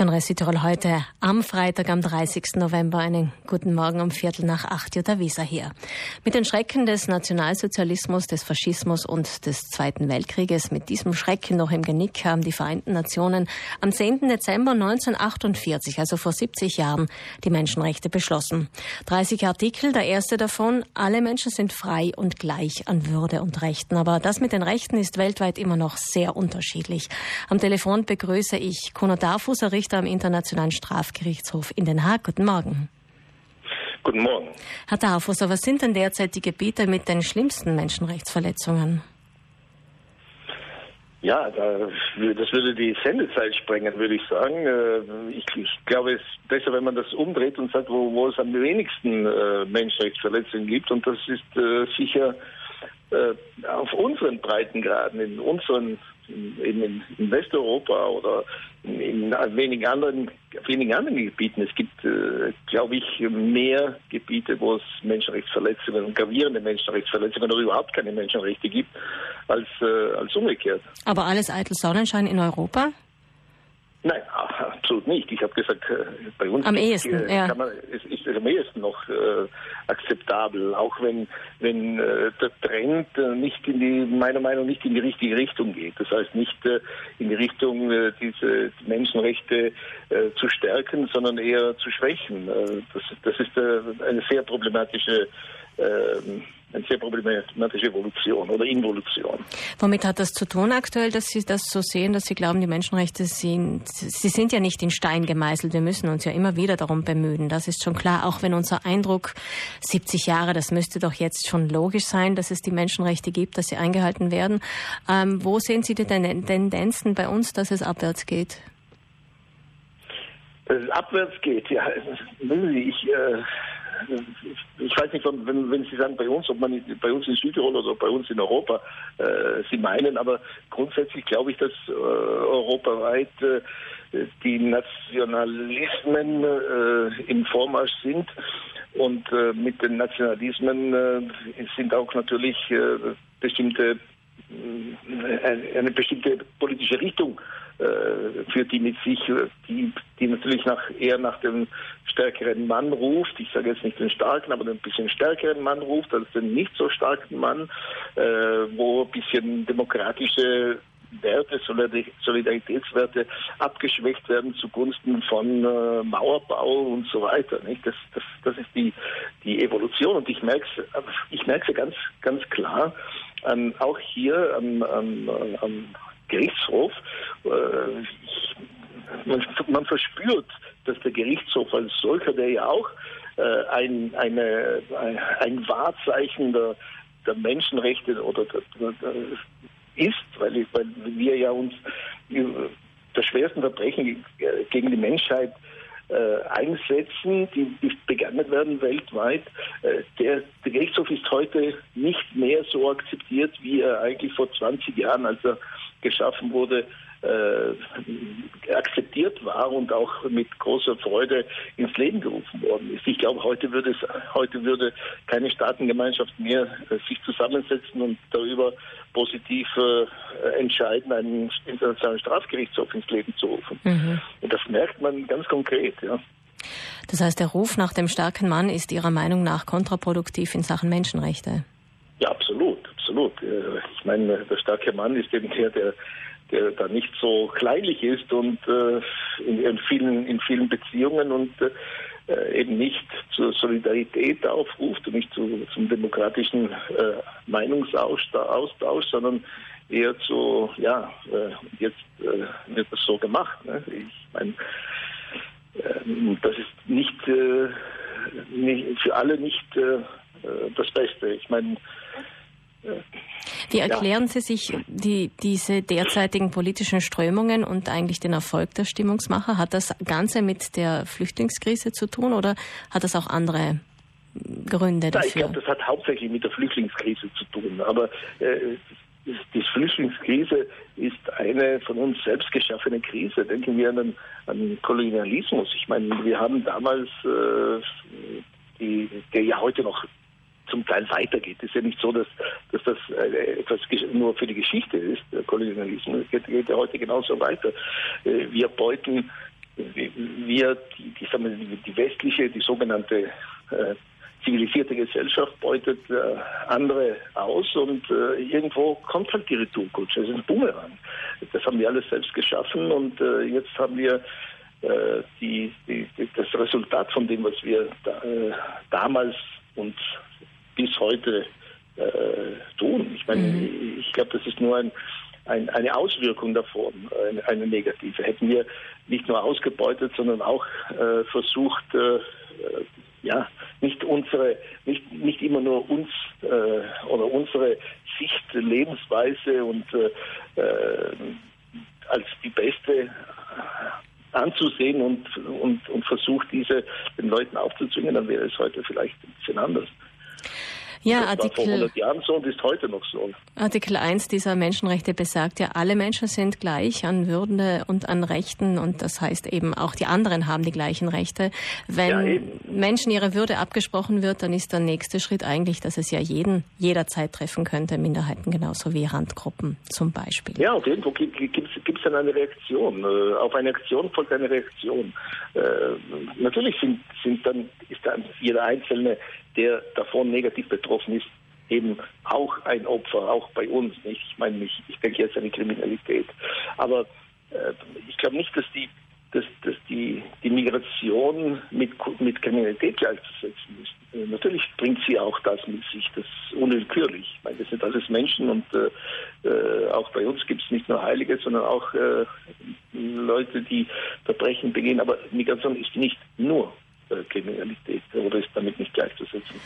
Hören Südtirol heute am Freitag, am 30. November. Einen guten Morgen um Viertel nach acht. Jutta Wieser hier. Mit den Schrecken des Nationalsozialismus, des Faschismus und des Zweiten Weltkrieges, mit diesem Schrecken noch im Genick, haben die Vereinten Nationen am 10. Dezember 1948, also vor 70 Jahren, die Menschenrechte beschlossen. 30 Artikel, der erste davon, alle Menschen sind frei und gleich an Würde und Rechten. Aber das mit den Rechten ist weltweit immer noch sehr unterschiedlich. Am Telefon begrüße ich Kuno Darfus, Richter am Internationalen Strafgerichtshof in Den Haag. Guten Morgen. Guten Morgen. Herr Darfusser, was sind denn derzeit die Gebiete mit den schlimmsten Menschenrechtsverletzungen? Ja, das würde die Sendezeit sprengen, würde ich sagen. Äh, ich, glaube, es ist besser, wenn man das umdreht und sagt, wo, wo es am wenigsten äh, Menschenrechtsverletzungen gibt. Und das ist äh, auf unseren Breitengraden, in unseren in, in Westeuropa oder in, in wenigen anderen, wenigen anderen Gebieten. Es gibt, äh, glaube ich, mehr Gebiete, wo es Menschenrechtsverletzungen und gravierende Menschenrechtsverletzungen oder überhaupt keine Menschenrechte gibt, als, äh, als umgekehrt. Aber alles eitel Sonnenschein in Europa? Nein, absolut nicht. Ich habe gesagt, äh, bei uns am ehesten, äh, ja. man, es ist am ehesten noch äh, akzeptabel, auch wenn wenn äh, der Trend äh, nicht in die meiner Meinung nicht in die richtige Richtung geht. Das heißt nicht äh, in die Richtung diese Menschenrechte zu stärken, sondern eher zu schwächen. das, das ist eine sehr problematische eine sehr problematische Evolution oder Involution. Womit hat das zu tun aktuell, dass Sie das so sehen, dass Sie glauben, die Menschenrechte sind, sie sind ja nicht in Stein gemeißelt. Wir müssen uns ja immer wieder darum bemühen. Das ist schon klar, auch wenn unser Eindruck 70 Jahre, das müsste doch jetzt schon logisch sein, dass es die Menschenrechte gibt, dass sie eingehalten werden. Ähm, wo sehen Sie die Tendenzen bei uns, dass es abwärts geht? Dass es abwärts geht, ja, ich, äh ich weiß nicht, wenn, wenn Sie sagen bei uns, ob man bei uns in Südtirol oder bei uns in Europa äh, Sie meinen, aber grundsätzlich glaube ich, dass äh, europaweit äh, die Nationalismen äh, im Vormarsch sind und äh, mit den Nationalismen äh, sind auch natürlich bestimmte eine bestimmte politische Richtung äh, führt die mit sich, die, die natürlich nach, eher nach dem stärkeren Mann ruft. Ich sage jetzt nicht den starken, aber den bisschen stärkeren Mann ruft als den nicht so starken Mann, äh, wo ein bisschen demokratische Werte, Solidaritätswerte abgeschwächt werden zugunsten von äh, Mauerbau und so weiter. Nicht? Das, das, das ist die, die Evolution und ich merke es ich merk's ganz, ganz klar, ähm, auch hier am, am, am Gerichtshof. Äh, ich, man, man, verspürt, dass der Gerichtshof als solcher, der ja auch äh, ein, eine, ein Wahrzeichen der, der Menschenrechte oder der, der, ist, weil, weil wir ja uns der schwersten Verbrechen gegen die Menschheit äh, einsetzen, die, die begangen werden weltweit. Äh, der, der Gerichtshof ist heute nicht mehr so akzeptiert, wie er eigentlich vor 20 Jahren, als er geschaffen wurde, äh, akzeptiert war und auch mit großer Freude ins Leben gerufen worden ist. Ich glaube, heute würde es, heute würde keine Staatengemeinschaft mehr äh, sich zusammensetzen und darüber positiv äh, entscheiden, einen internationalen Strafgerichtshof ins Leben zu rufen. Mhm. Und das merkt man ganz konkret, ja. Das heißt, der Ruf nach dem starken Mann ist Ihrer Meinung nach kontraproduktiv in Sachen Menschenrechte? Ja, absolut, absolut. Äh, ich meine, der starke Mann ist eben der, der der da nicht so kleinlich ist und äh, in, in, vielen, in vielen Beziehungen und äh, eben nicht zur Solidarität aufruft und nicht zu, zum demokratischen äh, Meinungsaustausch, sondern eher zu, ja, äh, jetzt äh, wird das so gemacht. Ne? Ich meine, äh, das ist nicht, äh, nicht, für alle nicht das Beste. Ich meine, wie erklären ja. Sie sich die, diese derzeitigen politischen Strömungen und eigentlich den Erfolg der Stimmungsmacher? Hat das Ganze mit der Flüchtlingskrise zu tun oder hat das auch andere Gründe dafür? Ja, ich glaube, das hat hauptsächlich mit der Flüchtlingskrise zu tun. Aber äh, die Flüchtlingskrise ist eine von uns selbst geschaffene Krise. Denken wir an den, an den Kolonialismus. Ich meine, wir haben damals, äh, die, der ja heute noch zum Teil weitergeht. Es ist ja nicht so, dass, dass das äh, etwas nur für die Geschichte ist, der Kolonialismus. Es geht, geht ja heute genauso weiter. Äh, wir beuten wir, die, die, sagen wir, die westliche, die sogenannte äh, zivilisierte Gesellschaft beutet äh, andere aus und äh, irgendwo kommt halt die Retourkutsche. Das ist ein Boomerang. Das haben wir alles selbst geschaffen und äh, jetzt haben wir äh, die, die, das Resultat von dem, was wir da, damals und bis heute äh, tun. Ich meine, mhm. ich glaube, das ist nur ein, ein, eine Auswirkung davon, eine, eine, negative. Hätten wir nicht nur ausgebeutet, sondern auch äh, versucht, äh, ja, nicht unsere, nicht, nicht immer nur uns äh, oder unsere Sicht, Lebensweise und äh, äh, als die beste anzusehen und, und, und versucht, diese den Leuten aufzuzwingen, dann wäre es heute vielleicht ein bisschen anders. Ja, das Artikel, war vor 100 Jahren so und ist heute noch so. Artikel 1 dieser Menschenrechte besagt ja, alle Menschen sind gleich an Würde und an Rechten und das heißt eben auch die anderen haben die gleichen Rechte. Wenn ja, Menschen ihre Würde abgesprochen wird, dann ist der nächste Schritt eigentlich, dass es ja jeden jederzeit treffen könnte, Minderheiten genauso wie Randgruppen zum Beispiel. Ja, auf jeden Fall gibt es dann eine Reaktion. Äh, auf eine Aktion folgt eine Reaktion. Äh, natürlich sind, sind dann, ist dann jeder Einzelne der davon negativ betroffen ist, eben auch ein Opfer, auch bei uns. Ich meine, ich, ich denke jetzt an die Kriminalität. Aber äh, ich glaube nicht, dass die, dass, dass die, die Migration mit, mit Kriminalität gleichzusetzen ist. Äh, natürlich bringt sie auch das mit sich, das ist unwillkürlich. Ich meine, das sind alles Menschen und äh, äh auch bei uns gibt es nicht nur Heilige, sondern auch äh, Leute, die Verbrechen begehen. Aber Migration ist nicht nur Kriminalität oder ist damit nicht gleichzusetzen.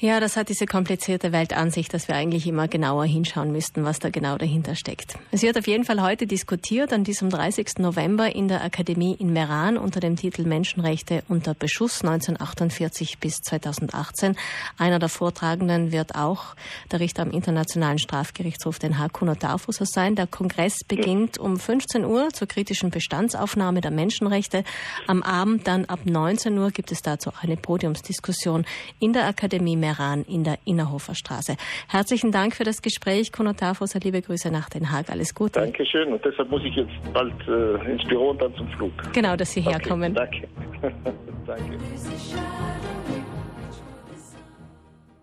Ja, das hat diese komplizierte Weltansicht, dass wir eigentlich immer genauer hinschauen müssten, was da genau dahinter steckt. Es wird auf jeden Fall heute diskutiert an diesem 30. November in der Akademie in Meran unter dem Titel Menschenrechte unter Beschuss 1948 bis 2018. Einer der Vortragenden wird auch der Richter am Internationalen Strafgerichtshof Den Haag Kuno Darfusser sein. Der Kongress beginnt um 15 Uhr zur kritischen Bestandsaufnahme der Menschenrechte. Am Abend dann ab 19 Uhr gibt es dazu eine Podiumsdiskussion in der Akademie Meran in der Innerhofer Straße. Herzlichen Dank für das Gespräch, Konotafos. Liebe Grüße nach Den Haag. Alles Gute. Dankeschön. Und deshalb muss ich jetzt bald äh, ins Büro und dann zum Flug. Genau, dass Sie herkommen. Okay, danke. danke.